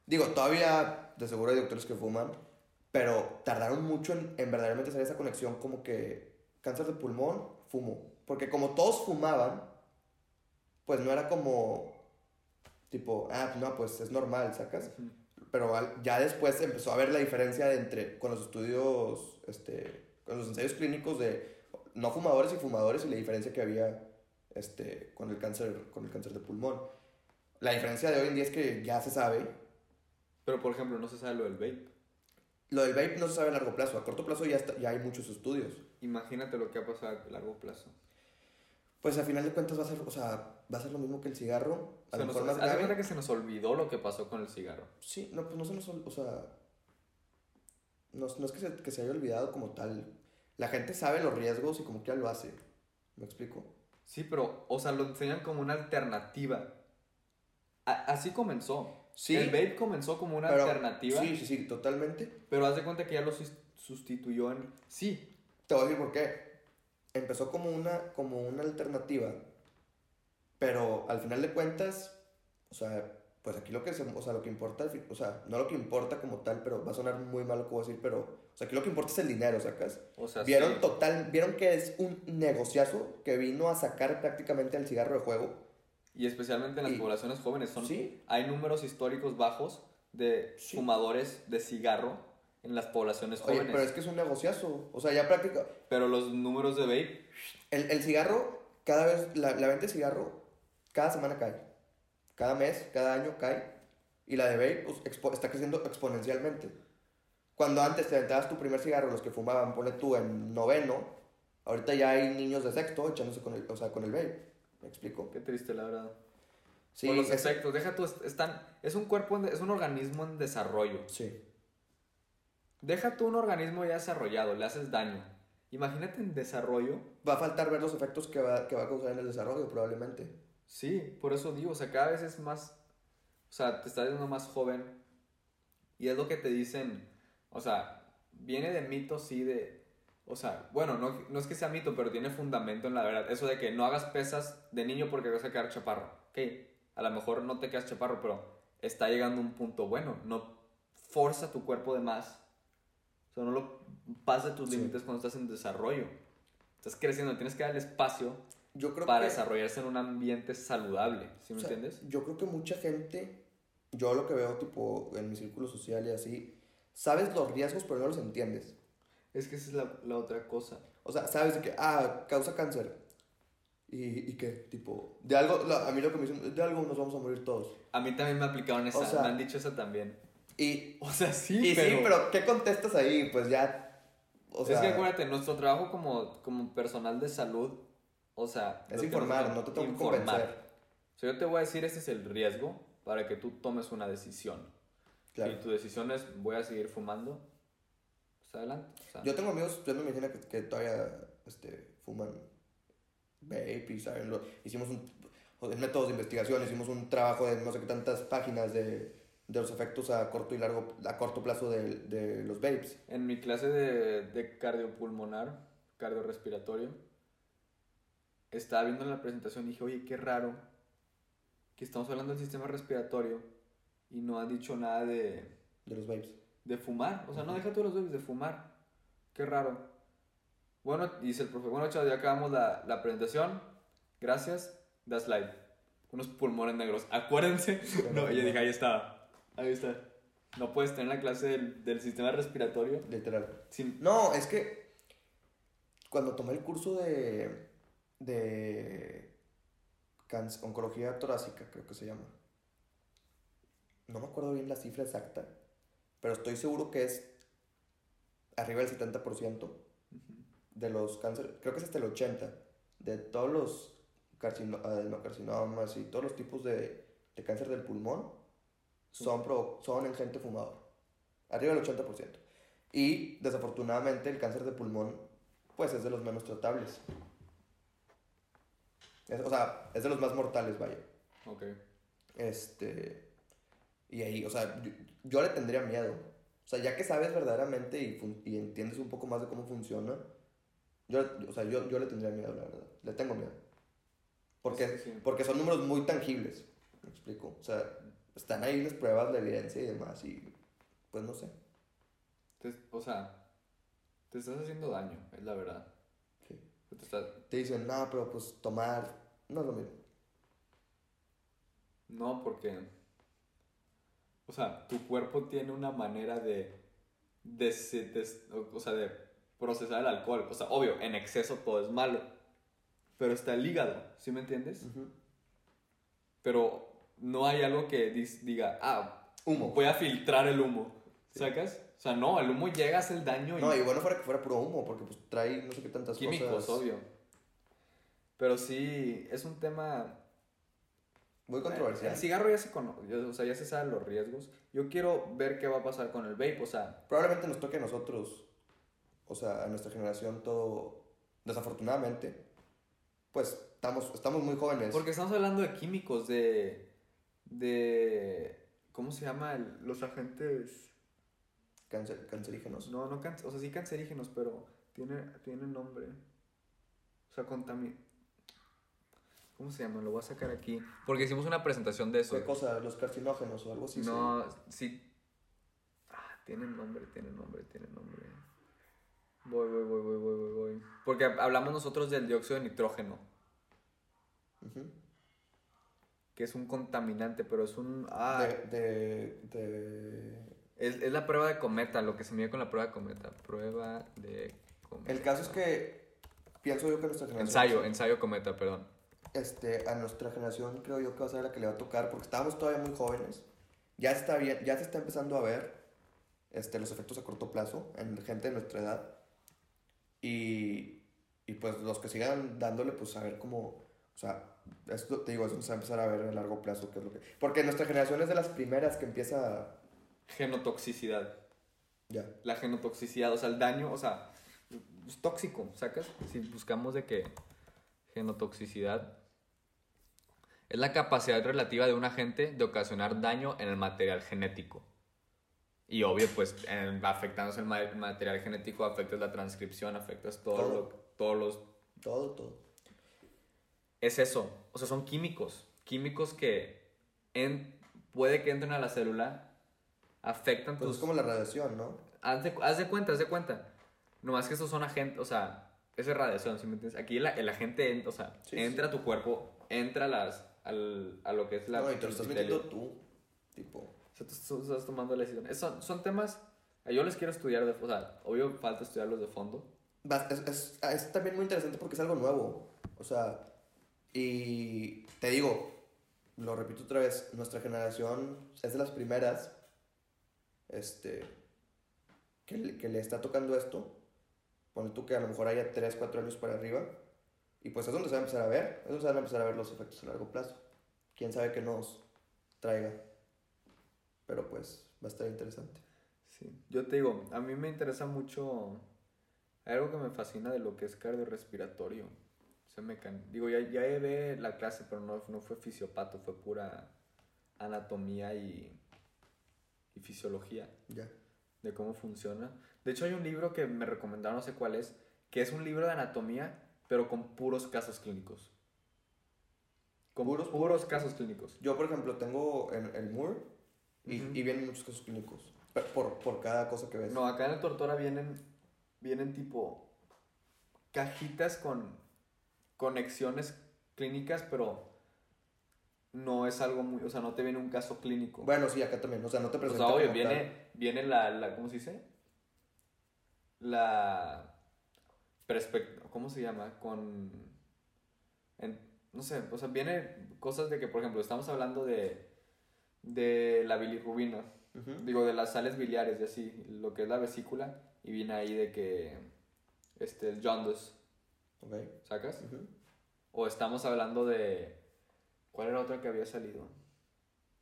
digo, todavía de seguro hay doctores que fuman, pero tardaron mucho en, en verdaderamente hacer esa conexión como que cáncer de pulmón, fumo, porque como todos fumaban, pues no era como tipo, ah, no, pues es normal, ¿sacas? Pero ya después empezó a ver la diferencia de entre, con los estudios, este, los ensayos clínicos de no fumadores y fumadores y la diferencia que había este, con, el cáncer, con el cáncer de pulmón. La diferencia de hoy en día es que ya se sabe. Pero, por ejemplo, no se sabe lo del vape. Lo del vape no se sabe a largo plazo. A corto plazo ya, está- ya hay muchos estudios. Imagínate lo que ha pasado a largo plazo. Pues a final de cuentas va a ser, o sea, va a ser lo mismo que el cigarro. A lo nos, mejor más grave. que se nos olvidó lo que pasó con el cigarro. Sí, no, pues no se nos, o sea, no, no es que se, que se haya olvidado como tal. La gente sabe los riesgos y como que ya lo hace. ¿Me explico? Sí, pero, o sea, lo enseñan como una alternativa. A- así comenzó. Sí. El vape comenzó como una Pero- alternativa, Sí, sí, sí, totalmente. pero haz de cuenta que ya lo sus- sustituyó en... Sí, Te voy a decir por qué. Empezó como una, como una alternativa, pero al final de cuentas, o sea, pues aquí lo que, se, o sea, lo que importa, o sea, no lo que importa como tal, pero va a sonar muy mal lo que voy a decir, pero, sea, aquí lo que importa es el dinero, ¿sacas? o sea, Vieron sí. total, vieron que es un negociazo que vino a sacar prácticamente el cigarro de juego. Y especialmente en las Y- poblaciones jóvenes. Son, Sí. Hay números históricos bajos de Sí. fumadores de cigarro en las poblaciones Oye, jóvenes. pero es que es un negociazo. O sea, ya práctica. Pero los números de vape, El, el cigarro, cada vez, la, la venta de cigarro, cada semana cae. Cada mes, cada año cae. Y la de vape pues, está creciendo exponencialmente. Cuando antes te aventabas tu primer cigarro, los que fumaban, ponle tú en noveno, ahorita ya hay niños de sexto echándose con el, o sea, con el vape. ¿Me explico? qué triste la verdad. Sí, Por los efectos, deja tú, están, es un cuerpo, en es un organismo en desarrollo. Sí. Deja tú un organismo ya desarrollado, le haces daño. Imagínate en desarrollo. Va a faltar ver los efectos que va, que va a causar en el desarrollo, probablemente. Sí, por eso digo, o sea, cada vez es más, o sea, te estás viendo más joven. Y es lo que te dicen, o sea, viene de mito, sí, de, o sea, bueno, no, no es que sea mito, pero tiene fundamento en la verdad. Eso de que no hagas pesas de niño porque vas a quedar chaparro. Ok, a lo mejor no te quedas chaparro, pero está llegando un punto bueno. No forza tu cuerpo de más. O sea, no lo pasa tus Sí. límites cuando estás en desarrollo. Estás creciendo, tienes que darle espacio Yo creo para que... desarrollarse en un ambiente saludable, ¿sí me O sea, entiendes? Yo creo que mucha gente, yo lo que veo tipo en mi círculo social y así, sabes los riesgos pero no los entiendes. Es que esa es la, la otra cosa. O sea, sabes de que, ah, causa cáncer. ¿Y, y qué? Tipo, de algo, la- a mí lo que me dicen, de algo nos vamos a morir todos. A mí también me aplicaron esa, O sea- me han dicho esa también. Y, O sea, sí, y pero... sí, pero ¿qué contestas ahí? Pues ya, o sea, es que acuérdate, nuestro trabajo como, como personal de salud, o sea... es informar, no te tengo que convencer. O sea, yo te voy a decir, este es el riesgo para que tú tomes una decisión. Claro. Si tu decisión es, voy a seguir fumando, pues adelante. o sea, Yo tengo amigos, yo me imagino que, que todavía este, fuman vape y saben, lo- hicimos un, en métodos de investigación, hicimos un trabajo de no sé qué tantas páginas de, de los efectos a corto y largo, a corto plazo de, de los vapes. En mi clase de, de cardiopulmonar, cardiorrespiratorio, estaba viendo la presentación y dije, oye, qué raro que estamos hablando del sistema respiratorio y no han dicho nada de, De los vapes. de fumar. O sea, no deja tú los bebés de fumar. Qué raro. Bueno, dice el profe, bueno, chavos, ya acabamos la, la presentación. Gracias. Da slide. Unos pulmones negros. Acuérdense. No, yo dije, ahí está. Ahí está. No puedes tener la clase del, del sistema respiratorio Literal. sin, No, es que cuando tomé el curso de, de oncología torácica, creo que se llama. No me acuerdo bien la cifra exacta, pero estoy seguro que es arriba del 70% de los cánceres, creo que es hasta el 80%, de todos los carcino- adenocarcinomas y todos los tipos de, de cáncer del pulmón son, son en gente fumador. Arriba del 80%. Y desafortunadamente el cáncer de pulmón, pues es de los menos tratables. Es- o sea, es de los más mortales, vaya. Ok. Este. Y ahí, o sea, yo, yo le tendría miedo. O sea, ya que sabes verdaderamente y, fun- y entiendes un poco más de cómo funciona, Yo, o sea, yo, yo le tendría miedo, la verdad. Le tengo miedo. Porque, Sí, sí. porque son números muy tangibles. ¿Me explico? O sea, están ahí las pruebas, la evidencia y demás. Y pues no sé. Te- o sea, te estás haciendo daño, es la verdad. Sí. Te estás- Te dicen, no, pero pues tomar no es lo mismo. No, porque. O sea, tu cuerpo tiene una manera de. de, o sea, de procesar el alcohol. O sea, obvio, en exceso todo es malo. Pero está el hígado, ¿sí me entiendes? Pero no hay algo que diga, ah, Humo. voy a filtrar el humo. ¿Sacas? O sea, no, el humo llega a hacer el daño y No, y bueno fuera que fuera puro humo, porque pues trae no sé qué tantas químicos, cosas. obvio. Pero sí, es un tema Muy controversial. El cigarro ya se conoce, o sea, ya se saben los riesgos. Yo quiero ver qué va a pasar con el vape, o sea, Probablemente nos toque a nosotros, o sea, a nuestra generación todo, desafortunadamente, pues estamos, estamos muy jóvenes. porque estamos hablando de químicos, de de ¿cómo se llama? El- los agentes Cáncer, cancerígenos. no, no can- o sea, sí cancerígenos, pero tiene tiene nombre. O sea, contami ¿Cómo se llama? Lo voy a sacar aquí. Porque hicimos una presentación de eso. ¿Qué cosa? ¿Los carcinógenos o algo así? no, sí. Ah, tiene nombre, tiene nombre, tiene nombre. Voy, voy, voy, voy, voy, voy, voy. Porque hablamos nosotros del dióxido de nitrógeno, que es un contaminante, pero es un... Ah, De, de, de- es, es la prueba de cometa, lo que se mide con la prueba de cometa. Prueba de cometa. El caso es que pienso yo que nuestra generación... Ensayo, ensayo cometa, perdón. Este, a nuestra generación creo yo que va a ser la que le va a tocar, porque estábamos todavía muy jóvenes. Ya está bien, ya se está empezando a ver este, los efectos a corto plazo en gente de nuestra edad. Y, y pues los que sigan dándole, pues a ver cómo, o sea, esto te digo, eso se va a empezar a ver a largo plazo, qué es lo que... Porque nuestra generación es de las primeras que empieza, Genotoxicidad. ya, La genotoxicidad, o sea, el daño, o sea, es tóxico, ¿sacas? Si buscamos de que genotoxicidad es la capacidad relativa de un agente de ocasionar daño en el material genético. Y obvio, pues, en, afectándose el ma- material genético, afectas la transcripción, afectas todo Todo. lo- todos los... todo, todo. Es eso, o sea, son químicos, químicos que en, puede que entren a la célula, afectan Pues tus... es como la radiación, ¿no? Haz de, haz de cuenta, haz de cuenta. Nomás que estos son agentes, o sea, esa es radiación, ¿sí me entiendes? Aquí la- en- o sea, Sí, entra a tu cuerpo, entra a, las, al, a lo que es la... no, y te lo estás metiendo tú, tipo... O sea, tú, estás tomando la decisión. Es- Son, son temas, yo les quiero estudiar, de, o sea, obvio falta estudiarlos de fondo. Va- Es, es- es también muy interesante porque es algo nuevo. O sea, y te digo, lo repito otra vez, nuestra generación es de las primeras este, que, que le está tocando esto. Pone tú que a lo mejor haya 3, 4 años para arriba. Y pues es donde se va a empezar a ver. Es donde se van a empezar a ver los efectos a largo plazo. Quién sabe qué nos traiga. Pero pues va a estar interesante. Sí. Yo te digo, a mí me interesa mucho, hay algo que me fascina de lo que es cardiorrespiratorio. Se me can... Digo, ya, ya llevé la clase, pero no, no fue fisiopato, fue pura anatomía y, y fisiología Ya. De cómo funciona. De hecho, hay un libro que me recomendaron, no sé cuál es, que es un libro de anatomía, pero con puros casos clínicos. Con ¿Puros? puros, casos clínicos. Yo, por ejemplo, tengo el, el Moore y, y vienen muchos casos clínicos. Por, por cada cosa que ves. No, acá en el Tortora vienen, vienen tipo cajitas con conexiones clínicas, pero no es algo muy, o sea, no te viene un caso clínico. Bueno, sí, acá también. O sea, no te o presenta sea, obvio, viene, tal. viene la, la, ¿cómo se dice? La perspectiva, ¿cómo se llama? Con, en- no sé, o sea, viene cosas de que, por ejemplo, estamos hablando de, de la bilirrubina, digo, de las sales biliares y así, lo que es la vesícula, y viene ahí de que, este, el jaundice, Ok. ¿sacas? O estamos hablando de, ¿cuál era otra que había salido?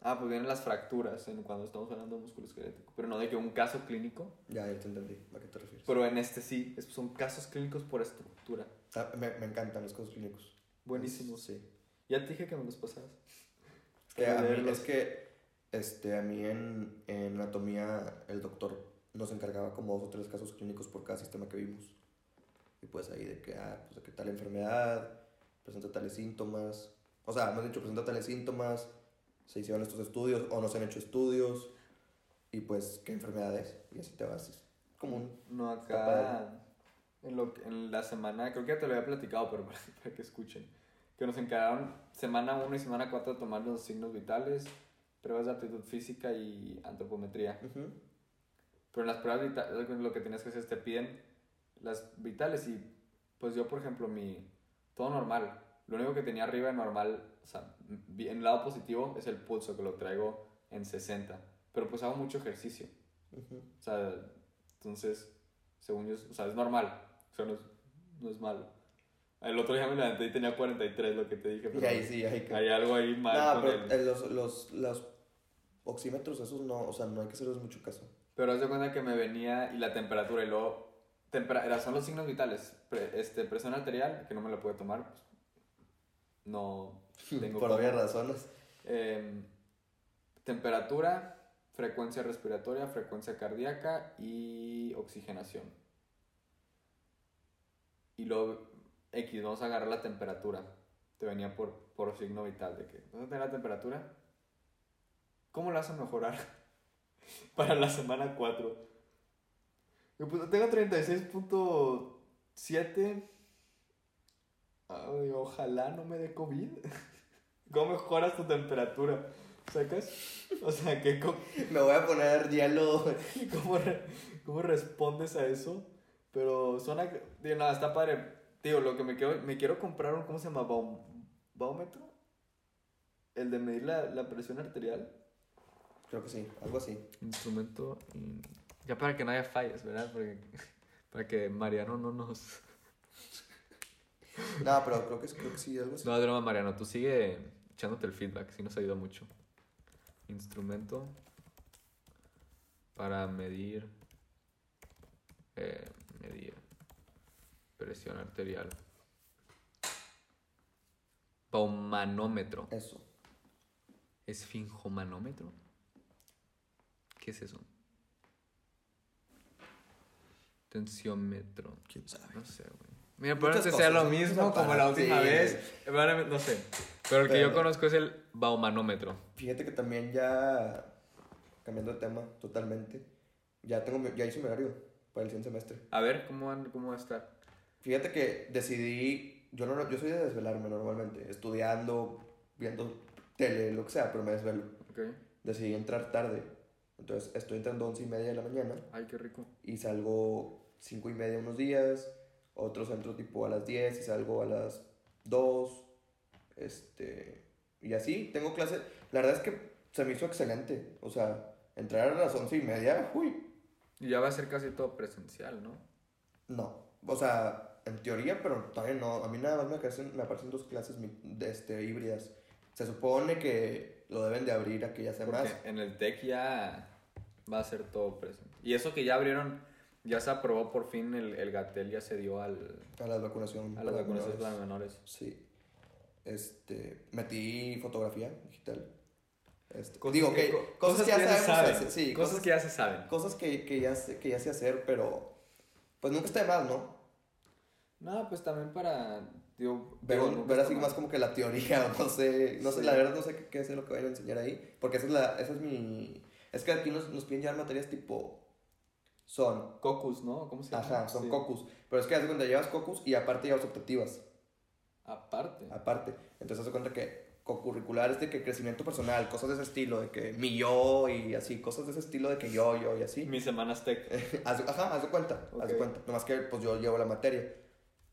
Ah, pues vienen las fracturas en cuando estamos hablando de músculo esquelético, pero no de que un caso clínico, Ya, ya te entendí. ¿A qué te refieres? pero en este sí, es- son casos clínicos por estructura. Ah, me, me encantan los casos clínicos. Buenísimos. Sí. Ya te dije que me los pasabas. Que a mí, es que este, a mí en, en anatomía el doctor nos encargaba como dos o tres casos clínicos por cada sistema que vimos. Y pues ahí de que, ah, pues de que tal enfermedad, presenta tales síntomas. O sea, me han dicho, presenta tales síntomas, se hicieron estos estudios o no se han hecho estudios. Y pues, ¿qué enfermedad es? Y así te vas. Como un... No, acá en, lo, en la semana, creo que ya te lo había platicado, pero para, para que escuchen. Que nos encargaron semana 1 y semana 4 de tomar los signos vitales, pruebas de aptitud física y antropometría. Ujú. Pero en las pruebas vitales lo que tienes que hacer es te piden las vitales y pues yo, por ejemplo, mi... Todo normal. Lo único que tenía arriba de normal, o sea, en el lado positivo es el pulso, que lo traigo en 60. Pero pues hago mucho ejercicio. Ujú. O sea, entonces, según yo, o sea, es normal. O sea, no es, no es malo. El otro día me levanté y tenía 43, lo que te dije. Y Pero ahí sí, hay que... Hay algo ahí mal No, con pero el- eh, los, los, los oxímetros, esos no, o sea, no hay que hacerles mucho caso. Pero haz de cuenta que me venía y la temperatura y luego... Tempera era- son los signos vitales. Pre- este, presión arterial, que no me la puede tomar. pues, no tengo Por obvias razones. Em, temperatura, frecuencia respiratoria, frecuencia cardíaca y oxigenación. Y luego, X, vamos a agarrar la temperatura. Te venía por, por signo vital de que vas a tener la temperatura. ¿Cómo la vas a mejorar para la semana 4? Yo pues tengo 36.7. Ay, ojalá no me dé COVID. ¿Cómo mejoras tu temperatura? ¿Sacas? O sea, ¿qué, co- Me voy a poner hielo. cómo, re- cómo respondes a eso? Pero suena... que- Digo, nada, está padre. Tío, lo que me quiero, me quiero comprar un... ¿Cómo se llama? Baum- ¿Baómetro? El de medir la, la presión arterial. Creo que sí, algo así. Instrumento... Ya para que no haya fallas, ¿verdad? Porque, para que Mariano no nos... No, pero creo que, creo que sí, algo así. No, es broma, Mariano. Tú sigue echándote el feedback. Sí nos ayuda mucho. Instrumento para medir... eh, medir presión arterial. Baumanómetro. Eso. ¿Esfingomanómetro? ¿Qué es eso? Tensiómetro. ¿Quién sabe? No sé, güey. Mira, Muchas probablemente sea lo muchos mismo como la última vez. No sé. Pero el que yo Pero- conozco es el baumanómetro. Fíjate que también ya, cambiando de tema totalmente, ya tengo, ya hice mi horario para el siguiente semestre. A ver, ¿cómo, van- cómo va a estar? Fíjate que decidí, yo, no, yo soy de desvelarme normalmente, estudiando, viendo tele, lo que sea, pero me desvelo. Ok. Decidí entrar tarde, entonces estoy entrando a once y media de la mañana Ay, qué rico. y salgo cinco y media unos días, otros entro tipo a las 10 y salgo a las 2, este, y así, tengo clase, la verdad es que se me hizo excelente, o sea, entrar a las once y media, uy, Y ya va a ser casi todo presencial, ¿no? no, o sea, en teoría, pero todavía no, a mí nada más me aparecen, me aparecen dos clases este, híbridas, se supone que lo deben de abrir a que ya Porque más, en el TEC ya va a ser todo presencial. Y eso que ya abrieron, ya se aprobó por fin el, el GATEL, ya se dio al, a la vacunación. a las para vacunaciones menores. para menores. Sí. Este, metí fotografía digital. Este, Cosas digo que, co- cosas, que ya se sabemos saben. sí, cosas, cosas, que ya se saben. cosas que, que ya sé, que ya sé hacer, pero pues nunca está de más, ¿no? No, pues también para. Digo, Ver, digo, ver así mal. más como que la teoría, no sé, no sé, Sí. la verdad no sé qué, qué es lo que vayan a enseñar ahí, porque esa es la, esa es mi, es que aquí nos, nos piden llevar materias tipo, son, Cocus, ¿no? ¿Cómo se llama? ajá, son Sí. cocus, pero es que haz cuenta, llevas cocus y aparte llevas optativas. Aparte. aparte. Entonces, haz cuenta que co-curricular es de que crecimiento personal, cosas de ese estilo, de que mi yo y así, cosas de ese estilo de que yo, yo y así. Mis semanas tech. Ajá, haz de cuenta, haz de cuenta. Nomás que pues yo llevo la materia.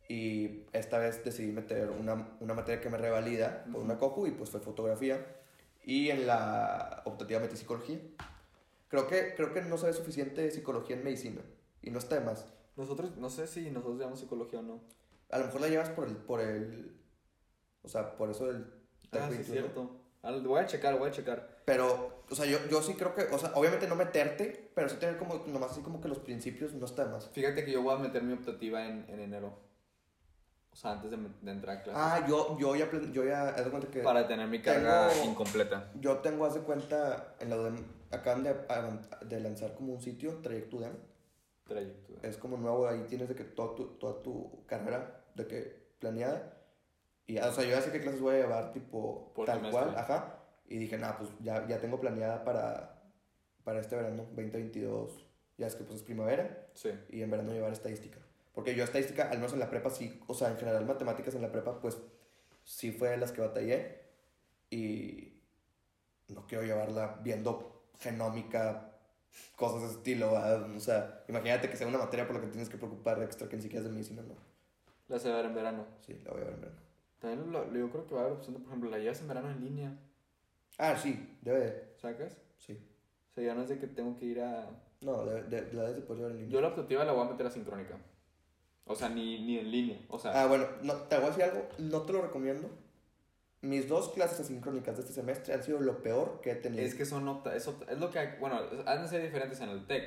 Y esta vez decidí meter una, una materia que me revalida por una cocu y pues fue fotografía. Y en la optativa metí psicología. Creo que, creo que no sabe suficiente psicología en medicina. Y no está de más. Nosotros, no sé si nosotros llevamos psicología o no. A lo mejor la llevas por el, por el, o sea, por eso del Ah, sí, 21. es cierto. Voy a checar, voy a checar. Pero, o sea, yo, yo sí creo que, o sea, obviamente no meterte, pero sí tener como, nomás así como que los principios no está de más. Fíjate que yo voy a meter mi optativa en, en enero. O sea, antes de, de entrar a clase. Ah, yo, yo ya, yo ya, haz de cuenta que para tener mi carga tengo- incompleta. yo tengo, haz de cuenta, en la UDEM, acaban de, de lanzar como un sitio, Trayecto UDEM, Trayecto. Es como nuevo, ahí tienes de que toda tu, toda tu carrera, de que planeada. Y, o sea, yo ya sé qué clases voy a llevar, tipo, Por tal semestre. cual, ajá. Y dije, nada, pues ya, ya tengo planeada para, para este verano, 2022. Ya es que pues es primavera. Sí. y en verano llevar estadística. Porque yo estadística, al menos en la prepa, sí, o sea, en general matemáticas en la prepa, pues sí fue de las que batallé y no quiero llevarla viendo genómica, cosas de ese estilo, ¿verdad? o sea, imagínate que sea una materia por la que tienes que preocupar extra que ni siquiera es de medicina, no. La se va a ver en verano. Sí, la voy a ver en verano. También lo- yo creo que va a haber opción por ejemplo, la llevas en verano en línea. Ah, sí, debe de, ¿Sacas? sí. O sea, ya no es de que tengo que ir a. No, de, de- la debes de poder llevar en línea. Yo la optativa la voy a meter asincrónica. O sea, ni, ni en línea. O sea, Ah, bueno, no, te voy a decir algo, no te lo recomiendo. Mis dos clases asincrónicas de este semestre han sido lo peor que he tenido. es que son opta es, opta- es lo que hay- bueno, han de ser diferentes en el TEC.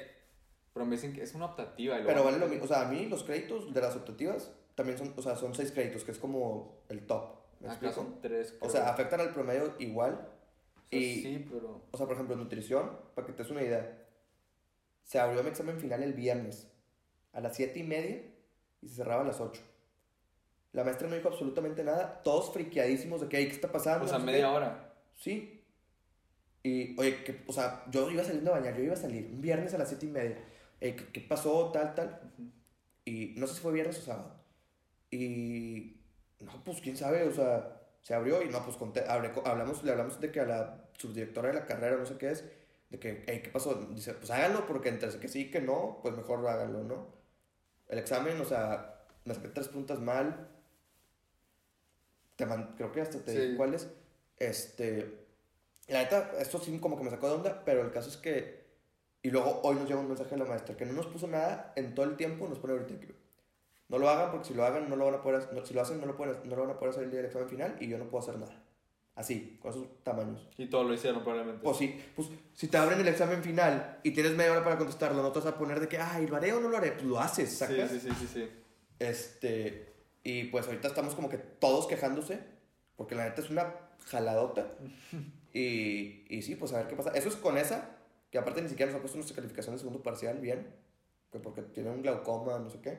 Pero me dicen que es una optativa. y Pero vale lo mismo. O sea, a mí los créditos de las optativas también son, o sea, son seis créditos, que es como el top. ¿Me Acá explico? son tres. O creo. sea, afectan al promedio igual. O sea, y- Sí, pero. O sea, por ejemplo, nutrición, para que te des una idea. Se abrió mi examen final el viernes a las siete y media y se cerraba a las 8. La maestra no dijo absolutamente nada, todos friqueadísimos de que, "Ey, ¿qué está pasando? O sea, No sé media qué. hora. Sí. Y, oye, que, o sea, yo iba saliendo a bañar, yo iba a salir un viernes a las siete y media. Ey, ¿qué, qué pasó? Tal, tal. Ujú. Y no sé si fue viernes o sábado. Y no, pues quién sabe, o sea, se abrió y no, pues conté- hablé hablamos, le hablamos de que a la subdirectora de la carrera, no sé qué es, de que, hey, ¿qué pasó? Dice, pues háganlo, porque entre que sí, que no, pues mejor háganlo, ¿no? El examen, o sea, me saqué tres preguntas mal. Te man- creo que hasta te Sí. dije cuáles. Este, la neta, esto sí como que me sacó de onda, pero el caso es que, y luego hoy nos llega un mensaje de la maestra que no nos puso nada en todo el tiempo, nos pone ahorita que no lo hagan porque si lo hagan no lo van a poder, no- si lo hacen no lo, pueden, no lo van a poder hacer el día del examen final y yo no puedo hacer nada. Así, con esos tamaños. Y todo lo hicieron probablemente. Pues sí, pues si te abren el examen final y tienes media hora para contestarlo, no te vas a poner de que, ay, ¿lo haré o no lo haré? Pues lo haces, sí, ¿sacas? sí, sí, sí, sí. Este, y pues ahorita estamos como que todos quejándose, porque la neta es una jaladota. y, y sí, pues a ver qué pasa. Eso es con esa, que aparte ni siquiera nos ha puesto nuestra calificación de segundo parcial bien, que porque tiene un glaucoma, no sé qué.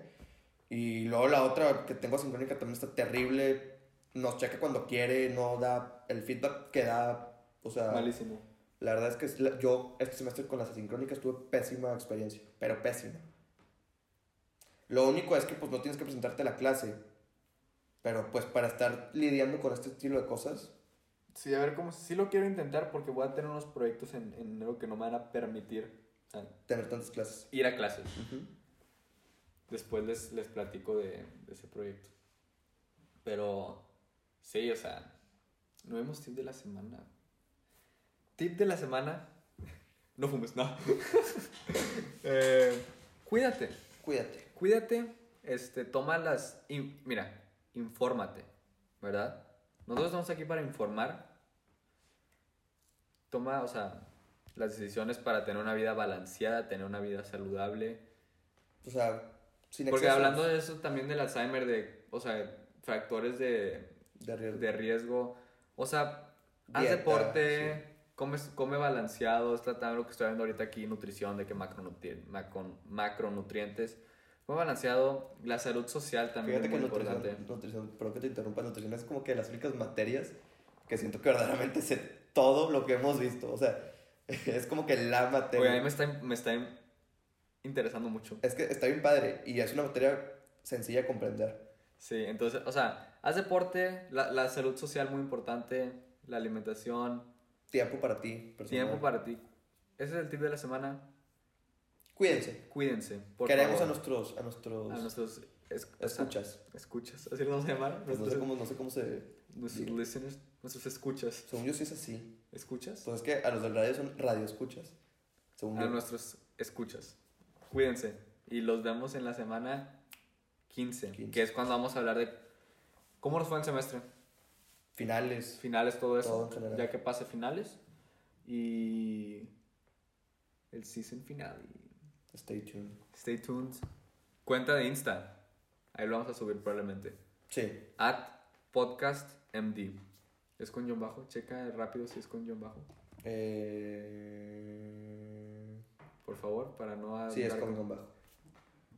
Y luego la otra que tengo asincrónica también está terrible. Nos checa cuando quiere, no da el feedback que da. O sea, Malísimo. la verdad es que yo este semestre con las asincrónicas tuve pésima experiencia, pero pésima. Lo único es que pues no tienes que presentarte a la clase, pero pues para estar lidiando con este estilo de cosas, Sí, a ver cómo. Sí lo quiero intentar porque voy a tener unos proyectos en, en enero que no me van a permitir ah, tener tantas clases. ir a clases. Después les, les platico de, de ese proyecto. Pero, sí, o sea, no vemos tip de la semana. Tip de la semana. No fumes, no. Eh, cuídate. Cuídate. Cuídate. Este, toma las. in- mira, infórmate, ¿verdad? Nosotros estamos aquí para informar. Toma, o sea, las decisiones para tener una vida balanceada, tener una vida saludable. O sea, sin Porque excesos hablando de eso también del Alzheimer, de, o sea, factores de, de riesgo. de riesgo. O sea, haz deporte, comes- come balanceado, es tratando lo que estoy viendo ahorita aquí, nutrición, de que macronutri- macron- macronutrientes. Come balanceado, la salud social también Fíjate es que muy importante. nutrición, nutrición, perdón que te interrumpa, nutrición es como que las únicas materias que siento que verdaderamente sé todo lo que hemos visto. O sea, es como que la materia. Oye, a mí me está, me está interesando mucho. Es que está bien padre y es una materia sencilla de comprender. Sí, entonces, o sea, haz deporte, la, la salud social muy importante, la alimentación, Tiempo para ti, personal. tiempo para ti. Ese es el tip de la semana. Cuídense. Cuídense. Por Queremos favor. a nuestros, a nuestros a nuestros es- escuchas. escuchas, así lo vamos a llamar. Pues no, sé cómo, no sé cómo se... nuestros diga. listeners, nuestros escuchas. Según yo sí es así. ¿Escuchas? Pues es que a los del radio son radio escuchas. Según A yo. nuestros escuchas. Cuídense. Y los vemos en la semana 15, 15. que es cuando vamos a hablar de cómo nos fue el semestre. Finales. Finales, todo eso. Todo. Ya que pase finales. Y el season final. Stay tuned. Stay tuned. Cuenta de Insta. Ahí lo vamos a subir probablemente. Sí. At podcastmd. ¿Es con John Bajo? Checa rápido si es con John Bajo. Eh... Por favor, para no... Sí, es con John Bajo.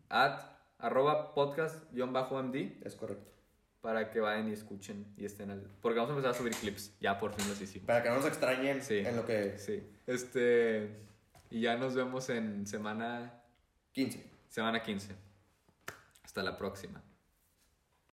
At arroba podcast-md. Es correcto. Para que vayan y escuchen y estén al... Porque vamos a empezar a subir clips. Ya, por fin los hicimos. Para que no nos extrañen en lo que... Sí. Este... Y ya nos vemos en semana 15. Semana 15. Hasta la próxima.